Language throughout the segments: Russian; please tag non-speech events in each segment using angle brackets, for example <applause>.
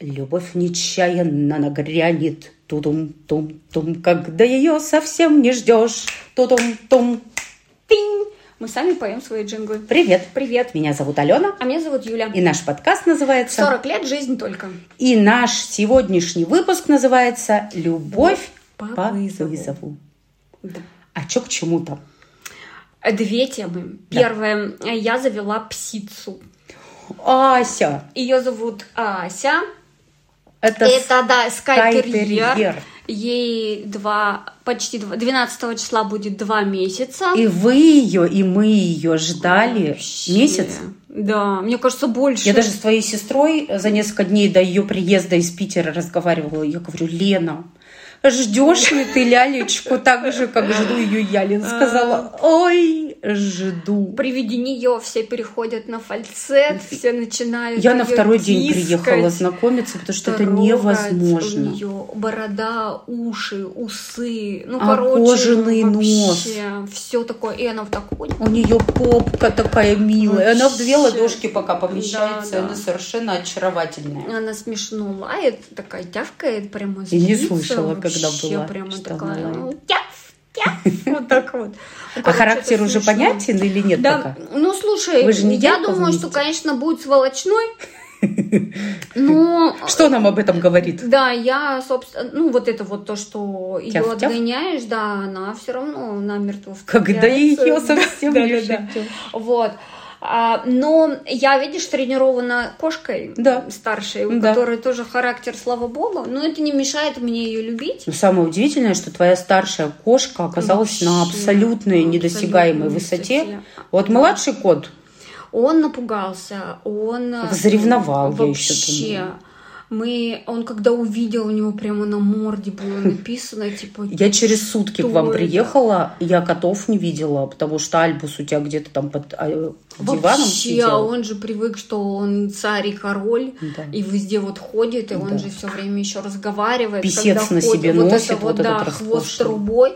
Любовь нечаянно нагрянет, тудум-тум-тум, когда ее совсем не ждешь, тудум-тум. Пинь! Мы сами поем свои джинглы. Привет. Привет. Меня зовут Алена. А меня зовут Юля. И наш подкаст называется... 40 лет, жизнь только. И наш сегодняшний выпуск называется «Любовь по, По вызову». вызову. Да. А чё к чему-то? Две темы. Да. Первая. Я завела псицу. Ася. Ее зовут Ася. Это, Это, да, скайтерьер. Ей два, почти два, 12 числа будет два месяца. И вы ее, и мы ее ждали Вообще. месяц. Да, мне кажется, больше. Я даже с твоей сестрой за несколько дней до ее приезда из Питера разговаривала. Я говорю, Лена, ждешь ли ты лялечку так же, как жду ее я? Лена сказала, ой, жду. При виде нее все переходят на фальцет, все начинают. Я на второй день приехала знакомиться, потому что это невозможно. У нее борода, уши, усы, ну А короче, кожаный вообще все такое, и она в такой. У нее попка такая милая. Она в две ладошки пока помещается. Да, да. Она совершенно очаровательная. Она смешно лает, такая тявкает прямо И не слышала, когда была, прямо такая, она лает. Вот так вот. А характер уже понятен или нет пока? ну слушай, я думаю, что, конечно, будет сволочной, <laughs> но Что нам об этом говорит? Да, я, собственно, ну вот это вот то, что ее отгоняешь, да, она все равно намертво Когда ее совсем <laughs> Да, не да, да. Вот. А, но я, видишь, тренирована кошкой Да. старшей, у Да. которой тоже характер, слава богу, но это не мешает мне ее любить. Но самое удивительное, что твоя старшая кошка оказалась на Вообще, абсолютной недосягаемой высоте. высоте. Вот младший кот, Он напугался, он... э, Заревновал, я вообще. ещё думаю. Мы, он когда увидел, у него прямо на морде было написано, типа... я через сутки к вам приехала, я котов не видела, потому что Альбус у тебя где-то там под а, диваном Вообще, сидел. а он же привык, что он царь и король, Да. и везде вот ходит, и он Да. же все время еще разговаривает. Писец когда на ходит, себе вот носит, это вот вот, да, этот хвост трубой.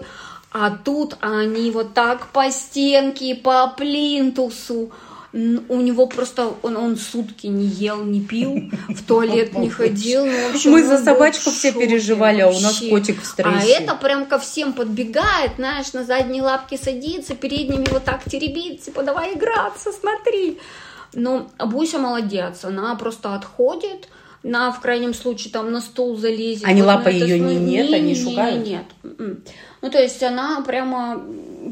А тут они вот так по стенке, по плинтусу. У него просто он, он сутки не ел, не пил, в туалет не ходил. Ну, в общем, Мы за собачку все переживали, а у нас котик в стрессе. А это прям ко всем подбегает, знаешь, на задние лапки садится, передними вот так теребит, типа, давай играться, смотри. Но Буся молодец, она просто отходит, на, в крайнем случае, там на стул залезет. Они Вот это её смо- не- нет, они не, шугают? Нет, М-м. Ну, то есть она прямо,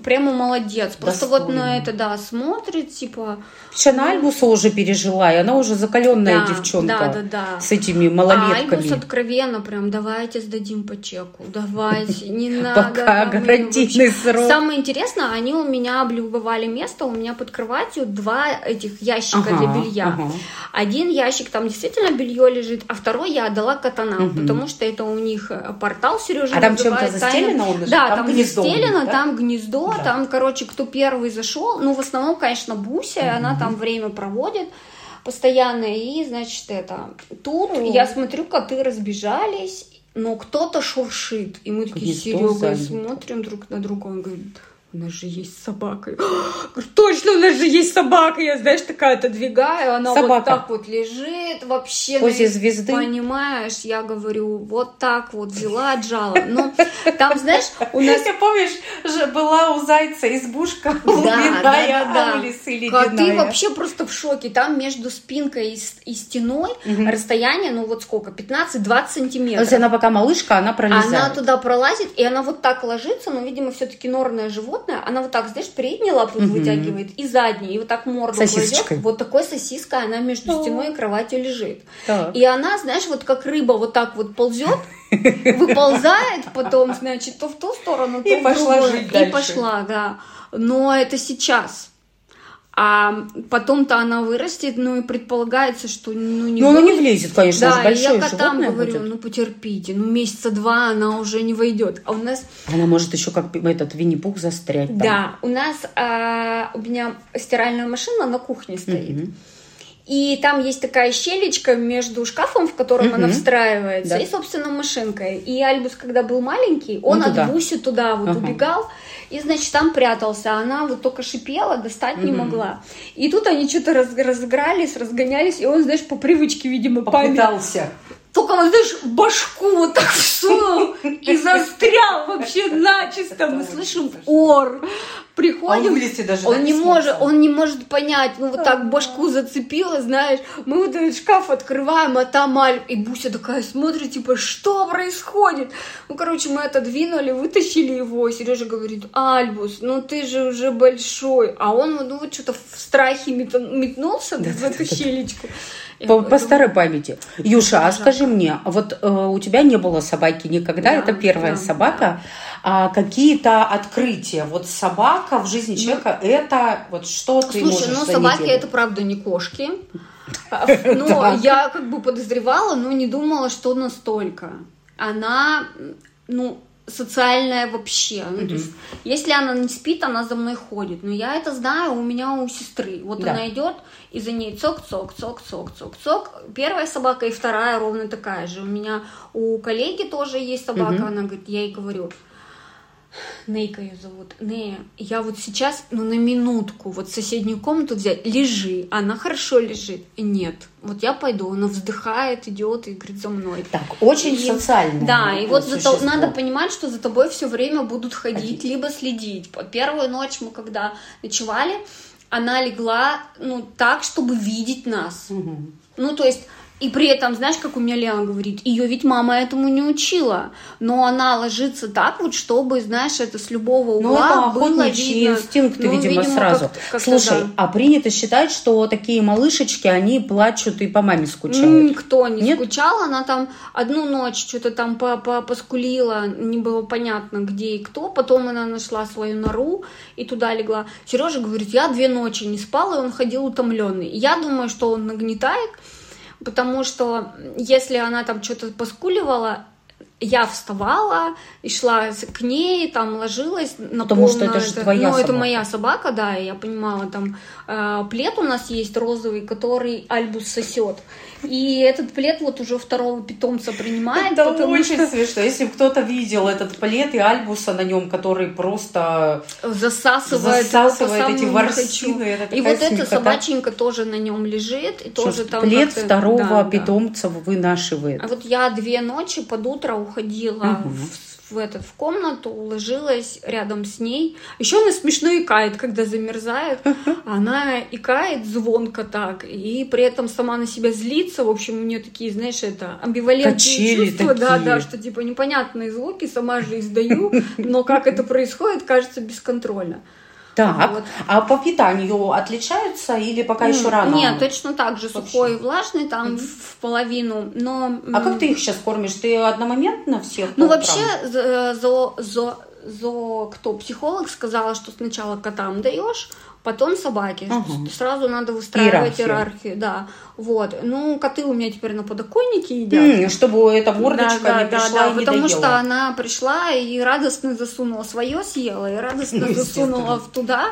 прямо молодец. Просто вот Достойно. на это, да, смотрит, типа... Сейчас на Альбуса уже пережила, и она уже закаленная да, девчонка Да, да, да. с этими А малолетками. Альбус откровенно прям, давайте сдадим по чеку, давайте, не <laughs> надо. Пока там, гарантийный срок. Самое интересное, они у меня облюбовали место, у меня под кроватью два этих ящика Ага, для белья. ага. Один ящик, там действительно белье лежит, а второй я отдала катанам, потому что это у них э, портал Сережа А там чем-то застелено он лежит? Да, Там там, гнездо да? там гнездо, Да. там, короче, кто первый зашел, ну, в основном, конечно, Буся, она там время проводит постоянно, и, значит, это, тут О. я смотрю, коты разбежались, но кто-то шуршит, и мы такие с Серегой смотрим друг на друга, он говорит, у нас же есть собака. <gasps> Говорю, точно, у нас же есть собака. Я, знаешь, такая отодвигаю, она вот Собака. так вот лежит вообще. В позе на- звезды? Понимаешь, я говорю, вот так вот взяла, отжала. Но там, <laughs> знаешь, у нас Ты помнишь, же была у зайца избушка да, глубинная, да, да, а лисы Коты ледяная. вообще просто в шоке. Там между спинкой и, стеной расстояние, ну вот сколько, 15-20 То есть сантиметров. она пока малышка, она пролезает. Она туда пролазит, и она вот так ложится, но, видимо, все-таки норное животное. Она вот так, знаешь, передние лапы Мгм. вытягивает и задние, и вот так морду Сосисочкой. кладет. Вот такой сосиской она между О. стеной и кроватью лежит. Так. И она, знаешь, вот как рыба вот так вот ползет, выползает потом, значит, то в ту сторону, то И в пошла другую. жить И дальше. пошла, да. Но это сейчас. А потом-то она вырастет, ну и предполагается, что ну не Ну, она не влезет, конечно, Да, уж и большое я котам говорю, будет. ну потерпите, ну месяца два она уже не войдет. А у нас, Она может еще как этот Винни-Пух застрять там. да, у нас, а, у меня стиральная машина на кухне стоит. Мгм. И там есть такая щелечка между шкафом, в котором Мгм. она встраивается, Да. и, собственно, машинкой. И Альбус, когда был маленький, он Ну, туда. от Буси туда вот Ага. убегал, и, значит, там прятался. Она вот только шипела, достать не Мгм. могла. И тут они что-то раз- разыгрались, разгонялись, и он, знаешь, по привычке, видимо, память Попытался. Только, вот, знаешь, башку вот так всунул и застрял вообще начисто. Мы слышим ор. Приходим, вылезти даже, он да, не может, он не может понять, ну вот так башку зацепило, знаешь, мы вот этот шкаф открываем, а там Аль, и Буся такая смотрит, типа, что происходит? Ну, короче, мы отодвинули, вытащили его, Сережа говорит, Альбус, ну ты же уже большой, а он, ну, вот что-то в страхе метнулся в эту щелечку. По, говорю, по старой памяти. Юша, а скажи мне, вот э, у тебя не было собаки никогда, Да, это первая да, собака. А какие-то открытия? Вот собака в жизни человека, это вот что ты Слушай, ну собаки это правда не кошки. <laughs> А, Но Так. я как бы подозревала, но не думала, что настолько. Она, ну, социальная вообще. Ну, то есть, если она не спит, она за мной ходит. Но я это знаю у меня у сестры. Вот Да. она идет, и за ней цок-цок, цок-цок, цок-цок. Первая собака и вторая ровно такая же. У меня у коллеги тоже есть собака. Она говорит, я ей говорю, Нейка ее зовут. Нея, я вот сейчас, ну, на минутку, вот соседнюю комнату взять, лежи. Она хорошо лежит. Нет. Вот я пойду. Она вздыхает, идет и говорит за мной. Так, очень И- социальное. Да, и вот за то- надо понимать, что за тобой все время будут ходить, либо следить. По- Первую ночь мы когда ночевали, она легла, ну, так, чтобы видеть нас. Мгм. Ну, то есть, и при этом, знаешь, как у меня Лена говорит, ее ведь мама этому не учила, но она ложится так вот, чтобы, знаешь, это с любого Ну, угла это было видно. инстинкты, Ну, видимо, сразу. как- как-то Слушай, да. а принято считать, что такие малышечки, они плачут и по маме скучают. Никто не Нет? скучал, она там одну ночь что-то там по -по поскулила, не было понятно, где и кто. Потом она нашла свою нору и туда легла. Сережа говорит, я две ночи не спал, и он ходил утомленный. Я думаю, что он нагнетает, потому что если она там что-то поскуливала, я вставала и шла к ней, там ложилась на Потому что полную это же твоя Ну, это собака. моя собака, да, и я понимала, там э, плед у нас есть розовый, который Альбус сосет. И этот плед вот уже второго питомца принимает, Это потому очень что смешно. Если кто-то видел этот плед и альбуса на нем, который просто засасывает, засасывает эти ворсины, это И вот эта собаченька тоже на нем лежит, и что тоже там плед второго да, да. питомца вынашивает. А вот я две ночи под утро уходила Мгм. в, в этот в комнату, ложилась рядом с ней. Еще она смешно икает, когда замерзает. Она икает звонко так, и при этом сама на себя злится. В общем, у нее такие, знаешь, это амбивалентные Качели чувства. Да, такие. да, что типа непонятные звуки, сама же издаю, но как это происходит, кажется бесконтрольно. Так, Вот. а по питанию отличаются или пока еще М, рано? Нет, точно так же, Вообще. сухой и влажный, там в половину, но... А как ты их сейчас кормишь? Ты одномоментно всех? Ну, вообще, зо, зо, зо- кто, психолог сказала, что сначала котам даешь, потом собаке. Ага. Сразу надо выстраивать Иерархию. иерархию. да. Вот. Ну, коты у меня теперь на подоконнике едят. М, чтобы эта мордочка да, не да, пришла да, и не потому доела. что она пришла и радостно засунула свое съела, и радостно Ну, засунула в туда.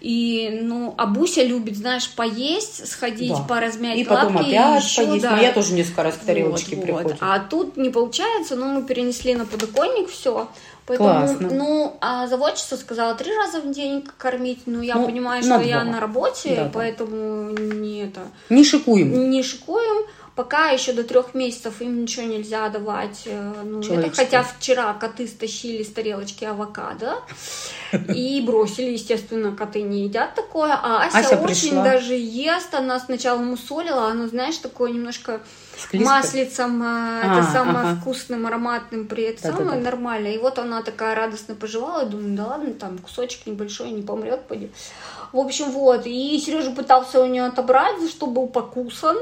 И, ну, а Буся любит, знаешь, поесть, сходить, Да. поразмять И потом лапки, опять и еще, поесть. да. Моя тоже несколько раз к тарелочке Вот, вот. приходит. А тут не получается, но мы перенесли на подоконник все. Поэтому, Классно. ну, а заводчица сказала три раза в день кормить. Ну, я Ну, понимаю, что я два. на работе, Да, поэтому не это Не шикуем. не шикуем. Пока еще до трех месяцев им ничего нельзя давать. э, Ну, это, хотя вчера коты стащили с тарелочки авокадо и бросили, естественно, коты не едят такое. А Ася, Ася очень пришла. даже ест. Она сначала мусолила, оно, знаешь, такое немножко Склизко? маслицем, А, это самое ага. вкусным, ароматным, при этом Да-да-да. самое нормально. И вот она такая радостно пожевала, думаю, да ладно, там кусочек небольшой, не помрет, пойдет. В общем, вот. И Сережа пытался у нее отобрать, за что был покусан,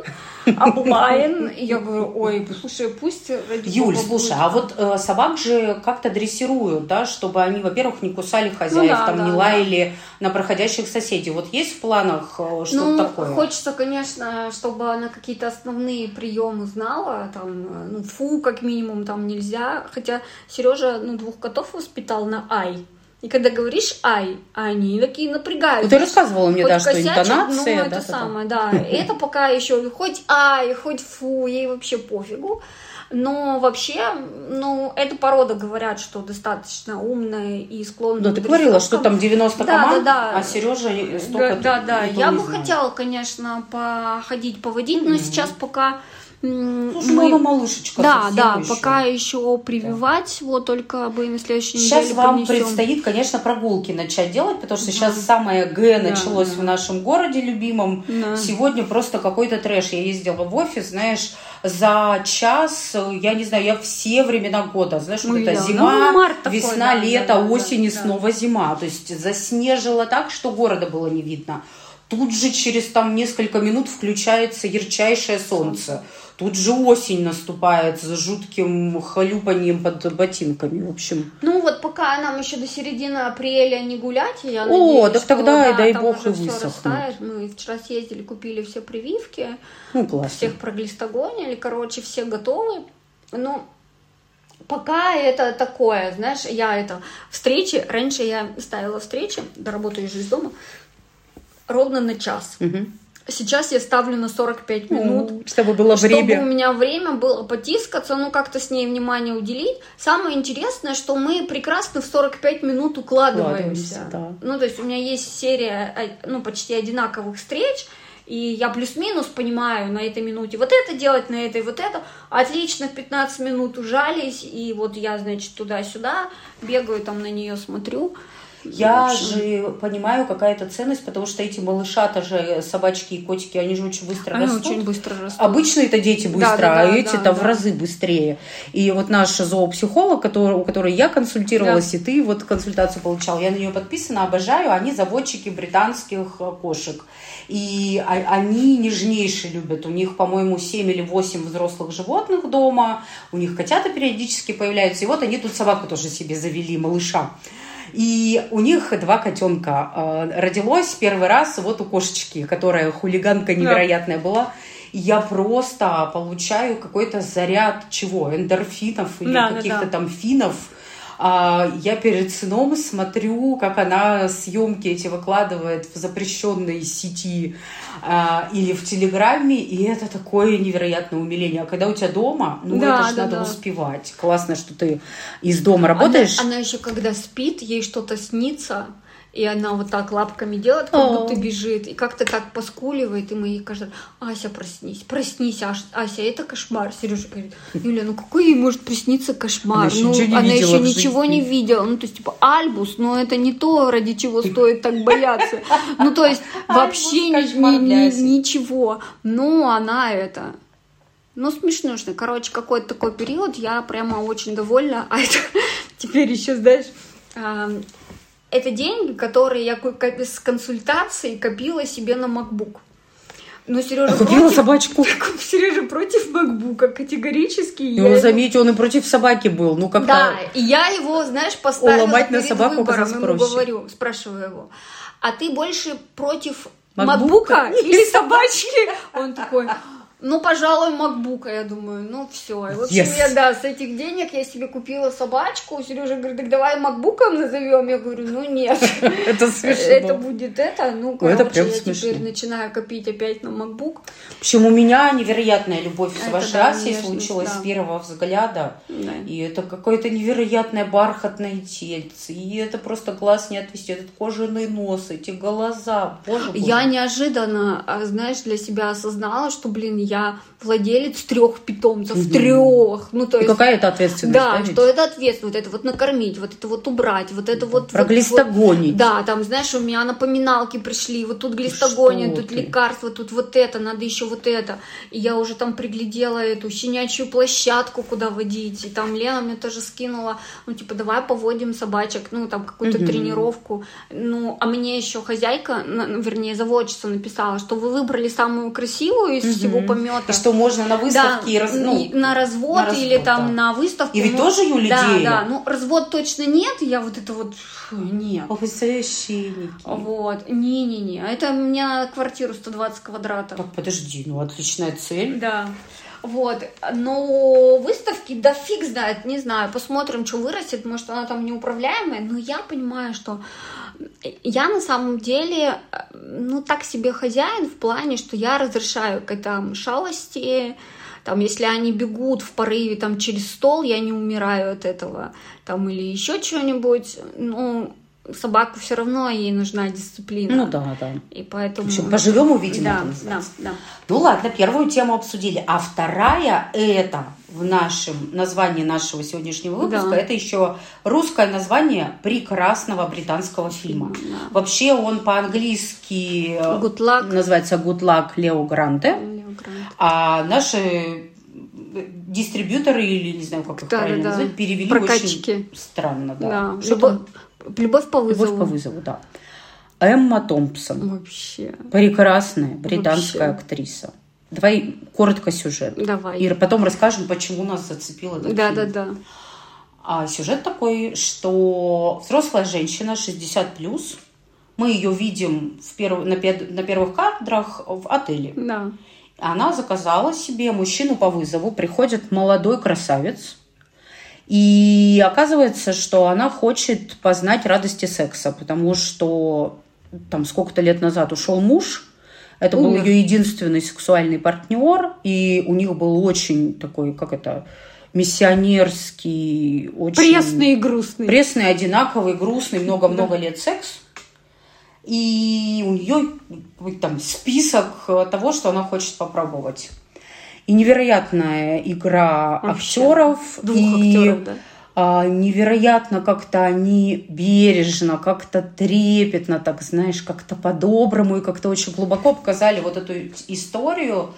<laughs> облаян. И я говорю, ой, слушай, пусть Юль, слушай, будет». а вот э, собак же как-то дрессируют, да, чтобы они, во-первых, не кусали хозяев, Ну да, там да, не да. лаяли на проходящих соседей. Вот есть в планах э, что-то ну, такое? хочется, конечно, чтобы она какие-то основные приемы знала, там, э, ну, фу, как минимум, там нельзя. Хотя Сережа, ну, двух котов воспитал на ай. И когда говоришь ай, они такие напрягают. Ну, ты рассказывала мне, Хоть да, что косячат, интонация, ну, да, это да, да. самое, да. Это пока еще хоть ай, хоть фу, ей вообще пофигу. Но вообще, ну, эта порода говорят, что достаточно умная и склонная Да, ты говорила, что там 90 Да, команд, да, да. а Сережа Да, столько да, да. никто Я бы знает. хотела, конечно, походить, поводить, но Мгм. сейчас пока Слушай, мы... малышечка Да, да, еще. пока еще прививать, да. вот только бы на следующей сейчас неделе Сейчас вам принесем. предстоит, конечно, прогулки начать делать, потому что да. сейчас самое Г началось да, да. в нашем городе любимом. Да. Сегодня просто какой-то трэш. Я ездила в офис, знаешь, за час, я не знаю, я все времена года, знаешь, вот это зима, ну, весна, такой, лето, да, осень да, и да. снова зима. То есть заснежило так, что города было не видно. Тут же через там несколько минут включается ярчайшее солнце. Тут же осень наступает с жутким хлюпанием под ботинками, в общем. Ну вот пока нам еще до середины апреля не гулять, я О, надеюсь, так тогда что, и дай там бог и растает. Мы вчера съездили, купили все прививки. Ну, классно. Всех проглистогонили, короче, все готовы. Ну, пока это такое, знаешь, я это встречи, раньше я ставила встречи, работаю же из дома, ровно на час. Угу. Сейчас я ставлю на 45 минут. Чтобы было чтобы время. у меня время было потискаться, ну как-то с ней внимание уделить. Самое интересное, что мы прекрасно в 45 минут укладываемся. да. Ну, то есть у меня есть серия, э, ну, почти одинаковых встреч, и я плюс-минус понимаю на этой минуте вот это делать, на этой вот это. Отлично, в 15 минут ужались, и вот я, значит, туда-сюда бегаю, там на нее смотрю. Я же понимаю, какая это ценность, потому что эти малышата же, собачки и котики, они же очень быстро они растут. очень быстро растут. Обычно это дети быстро, да, да, а да, эти-то да, в разы быстрее. И вот наш зоопсихолог, который, у которой я консультировалась, Да. и ты вот консультацию получал, я на нее подписана, обожаю, они заводчики британских э, кошек. И они нежнейшие любят. У них, по-моему, 7 или 8 взрослых животных дома, у них котята периодически появляются. И вот они тут собаку тоже себе завели, малыша. И у них два котенка. Э, Родилось первый раз вот у кошечки, которая хулиганка невероятная была. И я просто получаю какой-то заряд чего? Эндорфинов или Да, да, каких-то да. там финов. А, Я перед сном смотрю, как она съемки эти выкладывает в запрещенной сети а, или в Телеграме, и это такое невероятное умиление. А когда у тебя дома, ну Да, это же да, надо да. успевать. Классно, что ты из дома работаешь. Она, она еще когда спит, ей что-то снится, и она вот так лапками делает, как О. будто бежит, и как-то так поскуливает, и мы ей каждый раз, Ася, проснись, проснись, Аш- Ася, это кошмар. Сережа говорит, Юля, ну какой ей может присниться кошмар? Она еще ну, ничего не она еще ничего жизни. не видела. Ну, то есть, типа, Альбус, но это не то, ради чего стоит так бояться. Ну, то есть, <laughs> вообще ничего. Ну, она это... Ну, смешнушно. Короче, какой-то такой период, я прямо очень довольна. А это <laughs> теперь еще, знаешь, это деньги, которые я с консультацией копила себе на MacBook. Но Сережа А купила против... собачку. <laughs> Сережа против MacBook категорически. я Ну, его- заметь, он и против собаки был. Ну, как-то... Да, и я его, знаешь, поставила Уломать на собаку выбором. Ему проще. говорю, спрашиваю его, а ты больше против Макбука макбука или собачки? Он такой, ну, пожалуй, макбука, я думаю, ну, все. И, в общем, Yes. я, да, с этих денег я себе купила собачку. Сережа говорит, так давай макбуком назовем. Я говорю, ну, нет. <laughs> Это смешно. Это будет это. Ну, Ну, короче, я теперь начинаю копить опять на макбук. В общем, у меня невероятная любовь с Асей нежность, случилась с первого взгляда. Да. И это какое-то невероятное бархатное тельце. И это просто глаз не отвести. Этот кожаный нос, эти глаза. Боже. Я неожиданно, а, знаешь, для себя осознала, что, блин, я владелец трех питомцев, трех. Ну, то И есть, какая это ответственность, да, ведь? что это ответственность, вот это вот накормить, вот это вот убрать, вот это вот... Про вот- глистогонить. вот- да, там, знаешь, у меня напоминалки пришли, вот тут глистогония, Что тут ты? лекарства, тут вот это, надо еще вот это. И я уже там приглядела эту щенячью площадку, куда водить. И там Лена мне тоже скинула, ну, типа, давай поводим собачек, ну, там, какую-то Мгм. тренировку. Ну, а мне еще хозяйка, вернее, заводчица написала, что вы выбрали самую красивую из Мгм. всего помета. И что можно на выставке и раз- ну, и на развод на развод, или там да. на выставку. И ведь ну, тоже Юля Да, да, ну развод точно нет, я вот это вот, фу, нет. Ох, вы священники. Вот, не-не-не, это у меня квартиру 120 квадратов. Так, подожди, ну отличная цель. Да. Вот, но выставки, да фиг знает, не знаю, посмотрим, что вырастет, может, она там неуправляемая, но я понимаю, что я на самом деле, э, ну, так себе хозяин в плане, что я разрешаю котам шалости, там, если они бегут в порыве там через стол, я не умираю от этого, там, или еще что-нибудь, ну, собаку все равно ей нужна дисциплина. Ну да, да. И поэтому... В общем, поживем увидим. Да, да, да. Ну ладно, первую тему обсудили. А вторая это в нашем названии нашего сегодняшнего выпуска, Да. это еще русское название прекрасного британского фильма. Да. Вообще он по-английски э, Good luck. называется Good Luck Лео Гранте, а наши дистрибьюторы или не знаю как их Да, правильно да, назвать перевели Прокатчики. очень странно, да. Да. Что Любовь, по вызову. Любовь по вызову, да. Эмма Томпсон. Вообще. Прекрасная британская Вообще. актриса. Давай коротко сюжет. Давай. И потом расскажем, почему нас зацепил этот Да, фильм. да, да. А сюжет такой, что взрослая женщина, 60 плюс, мы ее видим в перв- на, пед- на первых кадрах в отеле. Да. Она заказала себе мужчину по вызову, приходит молодой красавец, и оказывается, что она хочет познать радости секса, потому что там сколько-то лет назад ушел муж, это был Умер. ее единственный сексуальный партнер, и у них был очень такой, как это, миссионерский, очень... Пресный и грустный. Пресный, одинаковый, грустный, много-много лет секс. И у нее там список того, что она хочет попробовать. И невероятная игра актеров. Двух и актеров, да. а, невероятно как-то они бережно, как-то трепетно, так знаешь, как-то по-доброму и как-то очень глубоко показали вот эту историю.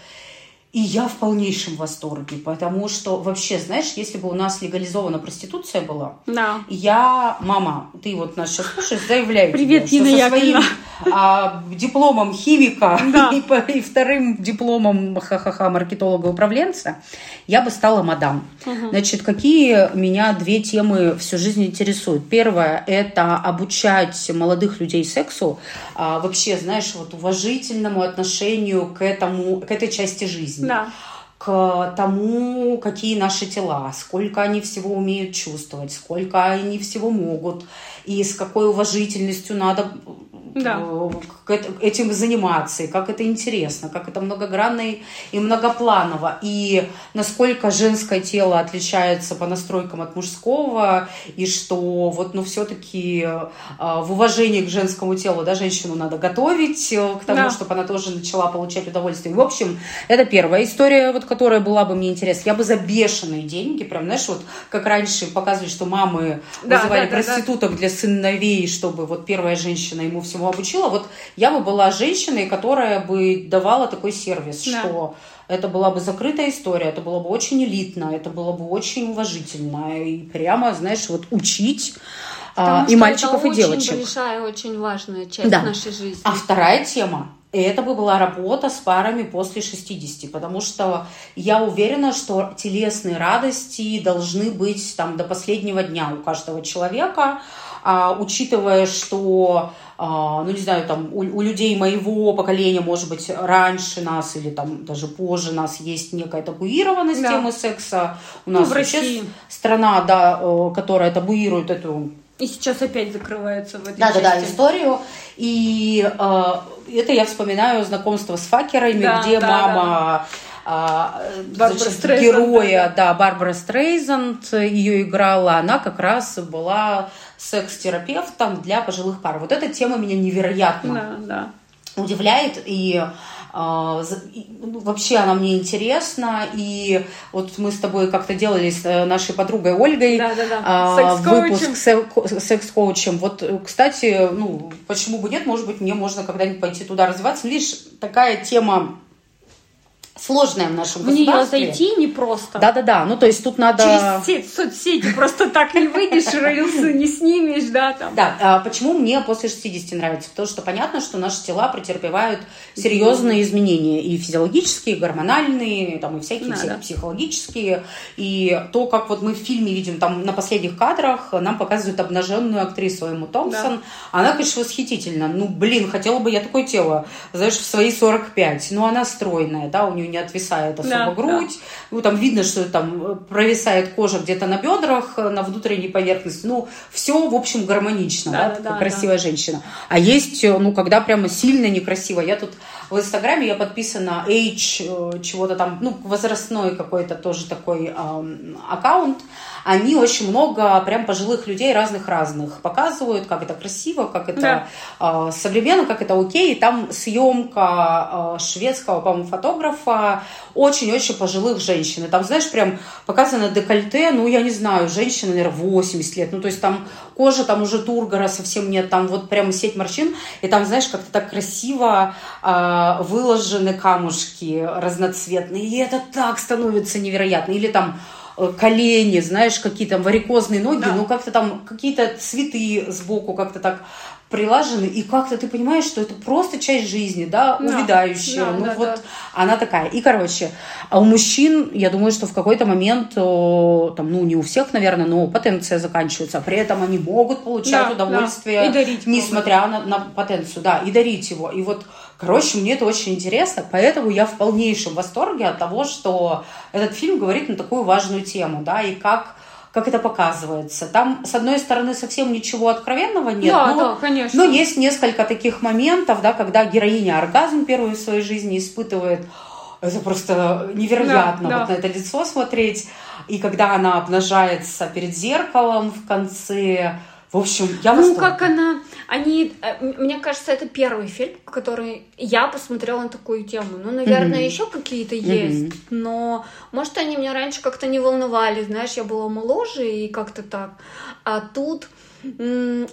И я в полнейшем восторге, потому что вообще, знаешь, если бы у нас легализована проституция была, Да. я, мама, ты вот нас сейчас слушаешь, заявляю Привет, тебе, что Нина со своим а, дипломом химика <laughs> Да. и, и вторым дипломом ха-ха-ха маркетолога-управленца я бы стала мадам. Значит, какие меня две темы всю жизнь интересуют? Первое – это обучать молодых людей сексу, а, вообще, знаешь, вот уважительному отношению к этому, к этой части жизни Да. к тому, какие наши тела, сколько они всего умеют чувствовать, сколько они всего могут, и с какой уважительностью надо Да. э, эт- этим заниматься, и как это интересно, как это многогранно и многопланово, и насколько женское тело отличается по настройкам от мужского, и что вот, ну, все-таки в уважении к женскому телу, да, женщину надо готовить э, к тому, Да. чтобы она тоже начала получать удовольствие. В общем, это первая история, вот, которая была бы мне интересна. Я бы за бешеные деньги, прям, знаешь, вот как раньше показывали, что мамы Да, вызывали да, да, да. проституток для сыновей, чтобы вот первая женщина ему всему обучила. Вот я бы была женщиной, которая бы давала такой сервис, Да. что это была бы закрытая история, это было бы очень элитно, это было бы очень уважительно. И прямо, знаешь, вот учить а, и мальчиков, это и девочек. очень большая, очень важная часть Да. нашей жизни. А вторая тема это бы была работа с парами после 60, потому что я уверена, что телесные радости должны быть там до последнего дня у каждого человека, а, учитывая, что, ну не знаю, там у, у людей моего поколения, может быть, раньше нас или там даже позже нас есть некая табуированность Да. темы секса. У Ну, нас в вообще России. страна, да, э, которая табуирует эту И сейчас опять закрывается в этой да, да, да, части. историю. И э, это я вспоминаю знакомство с факерами, Да, где да, мама а, Барбара значит, Стрейзанд, героя, да, Барбара Стрейзанд ее играла, она как раз была секс-терапевтом для пожилых пар. Вот эта тема меня невероятно Да, да. удивляет и а, ну, вообще она мне интересна и вот мы с тобой как-то делали с э, нашей подругой Ольгой Да, да, да. а, Секс-коучем. выпуск се- секс-коучем вот э, кстати ну почему бы нет может быть мне можно когда-нибудь пойти туда развиваться видишь такая тема сложная в нашем В нее государстве зайти непросто. да-да-да ну то есть тут надо Через соцсети просто так не выйдешь, <laughs> рилсы не снимешь, да, там. Да, а почему мне после 60 нравится? Потому что понятно, что наши тела претерпевают серьезные изменения. И физиологические, и гормональные, там, и всякие, Да, всякие да. психологические. И то, как вот мы в фильме видим, там на последних кадрах нам показывают обнаженную актрису Эмму Томпсон. Она, конечно, восхитительна. Ну, блин, хотела бы я такое тело, знаешь, в свои 45. Ну, она стройная, да, у нее не отвисает особо Да, грудь. Ну, там видно, что там э, провисает кожа где-то на бедрах, э, на внутренней поверхности. Ну, все, в общем, гармонично, Да, да, да, да, красивая женщина. А есть, э, ну, когда прямо сильно некрасиво. Я тут в Инстаграме я подписана Age э, чего-то там, ну, возрастной какой-то тоже такой эм, аккаунт. Они очень много прям пожилых людей разных-разных показывают, как это красиво, как это да. э, современно, как это окей. И там съемка э, шведского, по-моему, фотографа очень-очень пожилых женщин. И там, знаешь, прям показано декольте, ну, я не знаю, женщина, наверное, 80 лет. Ну, то есть там кожа, там уже тургора совсем нет, там вот прям сеть морщин. И там, знаешь, как-то так красиво э, выложены камушки разноцветные. И это так становится невероятно. Или там Э, колени, знаешь, какие там варикозные ноги, да. ну как-то там какие-то цветы сбоку как-то так прилажены, и как-то ты понимаешь, что это просто часть жизни, да, да. увядающая. Да, ну да, вот да. она такая. И, короче, а у мужчин, я думаю, что в какой-то момент, там, ну, не у всех, наверное, но потенция заканчивается, при этом они могут получать да, удовольствие, да. И дарить несмотря на, на потенцию, да, и дарить его. И вот Короче, мне это очень интересно, поэтому я в полнейшем восторге от того, что этот фильм говорит на такую важную тему, да, и как как это показывается. Там, с одной стороны, совсем ничего откровенного нет, да, но, да, конечно. но есть несколько таких моментов, да, когда героиня оргазм первый в своей жизни испытывает. Это просто невероятно да, вот да. на это лицо смотреть. И когда она обнажается перед зеркалом в конце, в общем, я Ну, как она... Они... Э, мне кажется, это первый фильм, который я посмотрела на такую тему. Ну, наверное, mm-hmm. еще какие-то есть. Mm-hmm. Но, может, они меня раньше как-то не волновали. Знаешь, я была моложе и как-то так. А тут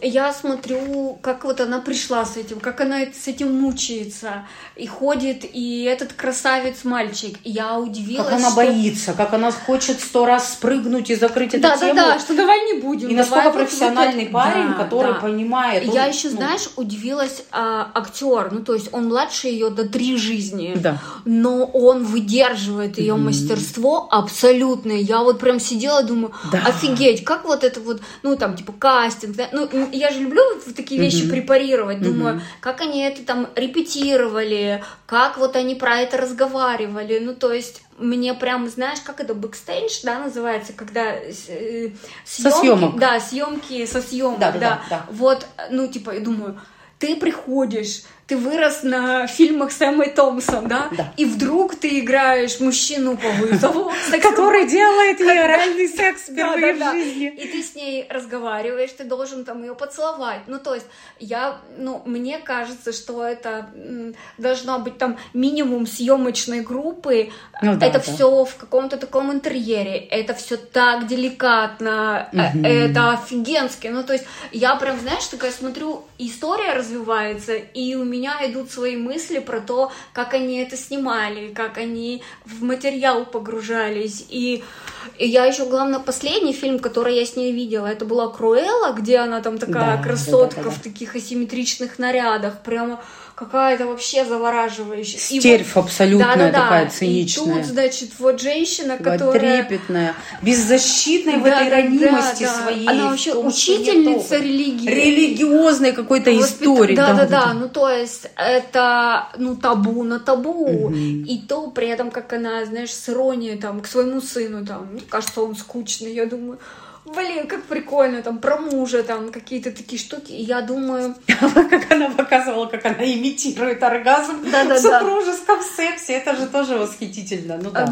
я смотрю, как вот она пришла с этим, как она с этим мучается, и ходит, и этот красавец-мальчик. Я удивилась, Как она что... боится, как она хочет сто раз спрыгнуть и закрыть эту да, тему. Да, да, что давай не будем. И насколько профессиональный вот парень, да, который да. понимает. Он, я еще, ну... знаешь, удивилась а, актер, ну то есть он младше ее на три жизни, да. но он выдерживает ее mm-hmm. мастерство абсолютно. Я вот прям сидела, думаю, да. офигеть, как вот это вот, ну там типа каст кастинг, да? ну я же люблю вот такие вещи mm-hmm. препарировать, думаю, mm-hmm. как они это там репетировали, как вот они про это разговаривали, ну то есть мне прям, знаешь, как это бэкстейдж, да, называется, когда э, съемки, со съемок. да, съемки со съемок, да, да, да, да, вот, ну типа, я думаю, ты приходишь, ты вырос на фильмах с Эммой Томпсон, да? да? И вдруг ты играешь мужчину по вызову, <laughs> который делает ей оральный секс впервые в жизни. И ты с ней разговариваешь, ты должен там ее поцеловать. Ну, то есть, я, ну, мне кажется, что это должно быть там минимум съемочной группы. Ну это все в каком-то таком интерьере. Это все так деликатно. Э, это офигенски. Ну, то есть, я прям, знаешь, такая смотрю, история развивается, и у меня меня идут свои мысли про то, как они это снимали, как они в материал погружались. И, и я еще, главное, последний фильм, который я с ней видела, это была Круэлла, где она там такая да, красотка да, да, да. в таких асимметричных нарядах, прямо какая-то вообще завораживающая. Стервь вот, абсолютная да, да, такая циничная. И тут, значит, вот женщина, которая... Трепетная, беззащитная да, в этой да, ранимости да, да. своей. Она вообще учительница религии. Религиозной какой-то Воспит... истории. Да, да, да, ну то есть это, ну, табу на табу. Угу. И то при этом, как она, знаешь, с иронией там к своему сыну, там, мне кажется, он скучный, я думаю, блин, как прикольно, там, про мужа, там, какие-то такие штуки. И я думаю... <laughs> Как она показывала, как она имитирует оргазм в супружеском сексе. Это же тоже восхитительно. Ну да.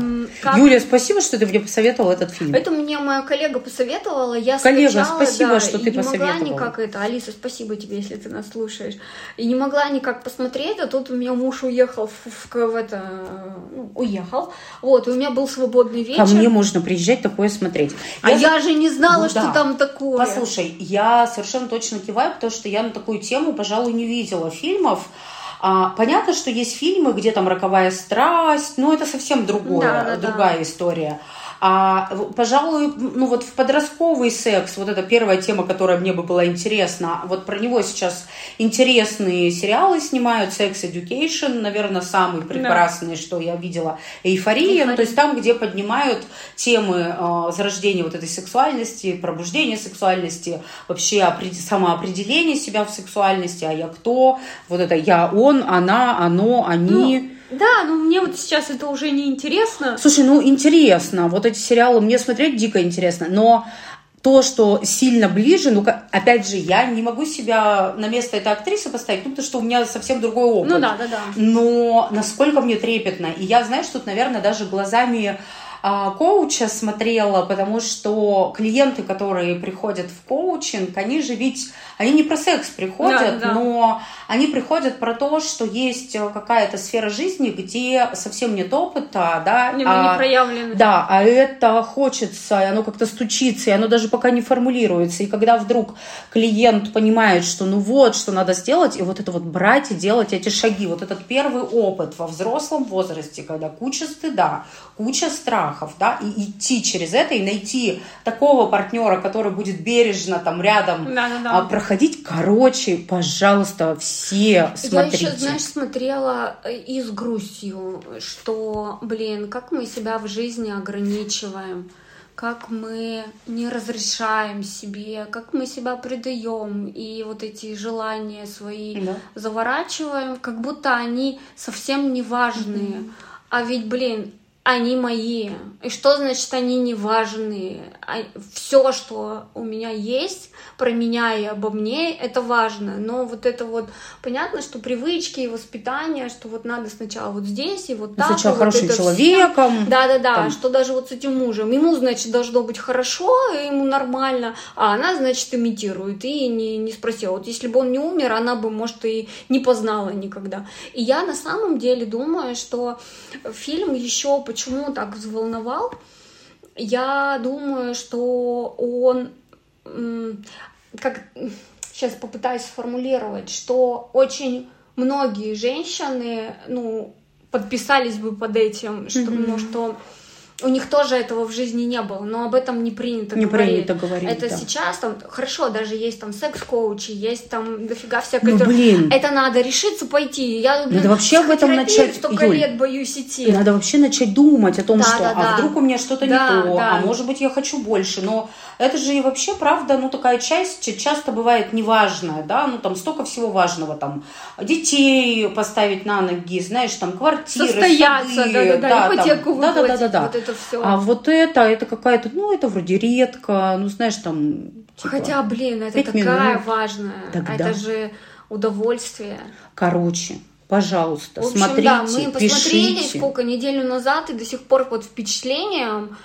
Юлия, спасибо, что ты мне посоветовала этот фильм. Это мне моя коллега посоветовала. Я Коллега, спасибо, что ты посоветовала. не могла никак это... Алиса, спасибо тебе, если ты нас слушаешь. И не могла никак посмотреть, а тут у меня муж уехал в, в, в это... Ну, уехал. Вот, и у меня был свободный вечер. Ко мне можно приезжать такое смотреть. А я же не знала, ну, что да. там такое. Послушай, я совершенно точно киваю, потому что я на такую тему, пожалуй, не видела фильмов. А, понятно, что есть фильмы, где там роковая страсть, но это совсем другое, да, да, другая да. история. А, пожалуй, ну вот в подростковый секс, вот это первая тема, которая мне бы была интересна, вот про него сейчас интересные сериалы снимают, Sex Education, наверное, самый прекрасный, да. что я видела, Эйфория. Ну, то есть там, где поднимают темы э, зарождения вот этой сексуальности, пробуждения сексуальности, вообще самоопределения себя в сексуальности, а я кто, вот это я, он, она, оно, они. Ну, да, но мне вот сейчас это уже не интересно. Слушай, ну интересно. Вот эти сериалы мне смотреть дико интересно. Но то, что сильно ближе, ну, опять же, я не могу себя на место этой актрисы поставить, ну, потому что у меня совсем другой опыт. Ну да, да, да. Но насколько мне трепетно. И я, знаешь, тут, наверное, даже глазами коуча смотрела, потому что клиенты, которые приходят в коучинг, они же ведь, они не про секс приходят, да, да. но они приходят про то, что есть какая-то сфера жизни, где совсем нет опыта, да, не, а, не проявлено. Да, а это хочется, и оно как-то стучится, и оно даже пока не формулируется. И когда вдруг клиент понимает, что ну вот, что надо сделать, и вот это вот брать и делать эти шаги, вот этот первый опыт во взрослом возрасте, когда куча стыда, куча страхов, да, и идти через это, и найти такого партнера, который будет бережно там рядом да, да, да. проходить. Короче, пожалуйста, все смотрите. Я еще, знаешь, смотрела э, и с грустью, что, блин, как мы себя в жизни ограничиваем как мы не разрешаем себе, как мы себя предаем и вот эти желания свои да. заворачиваем, как будто они совсем не важные. Mm-hmm. А ведь, блин, они мои. И что значит они не важны? А Все, что у меня есть, про меня и обо мне, это важно. Но вот это вот, понятно, что привычки и воспитание, что вот надо сначала вот здесь и вот так. Сначала вот хорошим человеком. Да-да-да, что даже вот с этим мужем. Ему, значит, должно быть хорошо, ему нормально, а она, значит, имитирует и не, не спросила. Вот если бы он не умер, она бы, может, и не познала никогда. И я на самом деле думаю, что фильм еще почему так взволновал, я думаю, что он как сейчас попытаюсь сформулировать, что очень многие женщины, ну, подписались бы под этим, что, mm-hmm. ну, что у них тоже этого в жизни не было, но об этом не принято не говорить. принято говорить. Это да. сейчас там хорошо, даже есть там секс-коучи, есть там дофига всякой. Ну, блин. Это надо решиться пойти. Я блин, надо вообще об этом начать. Столько Юль, лет боюсь идти. Надо вообще начать думать о том, да, что да, а да. вдруг у меня что-то да, не то, да. а может быть я хочу больше, но это же и вообще правда, ну такая часть часто бывает неважная, да, ну там столько всего важного, там детей поставить на ноги, знаешь, там квартиры, состояться, сады, да, да, да, ипотеку там, да, да, да, да, да. вот это все. А вот это, это какая-то, ну это вроде редко, ну знаешь, там. Типа, Хотя, блин, это такая минут. важная, Тогда. это же удовольствие. Короче, Пожалуйста, в общем, смотрите, да, мы посмотрели пишите. сколько неделю назад и до сих пор под впечатлением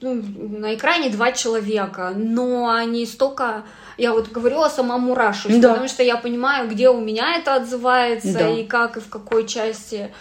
на экране два человека, но они столько... Я вот говорила сама мурашусь, да. потому что я понимаю, где у меня это отзывается, да. и как, и в какой части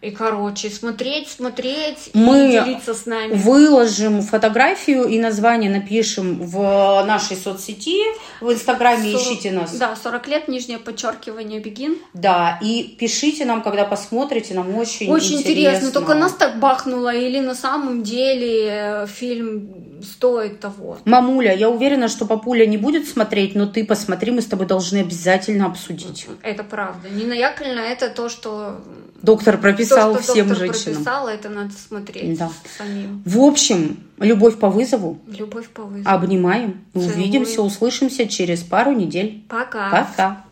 и, короче, смотреть, смотреть Мы и делиться с нами. выложим фотографию и название напишем в нашей соцсети. В Инстаграме 40, ищите нас. Да, 40 лет, нижнее подчеркивание, Бегин. Да, и пишите нам, когда посмотрите, нам очень, очень интересно. интересно. Только нас так бахнуло, или на самом деле э, фильм стоит того. Мамуля, я уверена, что папуля не будет смотреть, но ты посмотри, мы с тобой должны обязательно обсудить. Это правда. Нина Яковлевна, это то, что Доктор прописал То, что всем доктор женщинам. прописал, это надо смотреть да. самим. В общем, любовь по вызову. Любовь по вызову. Обнимаем. Целую. Увидимся, услышимся через пару недель. Пока. Пока.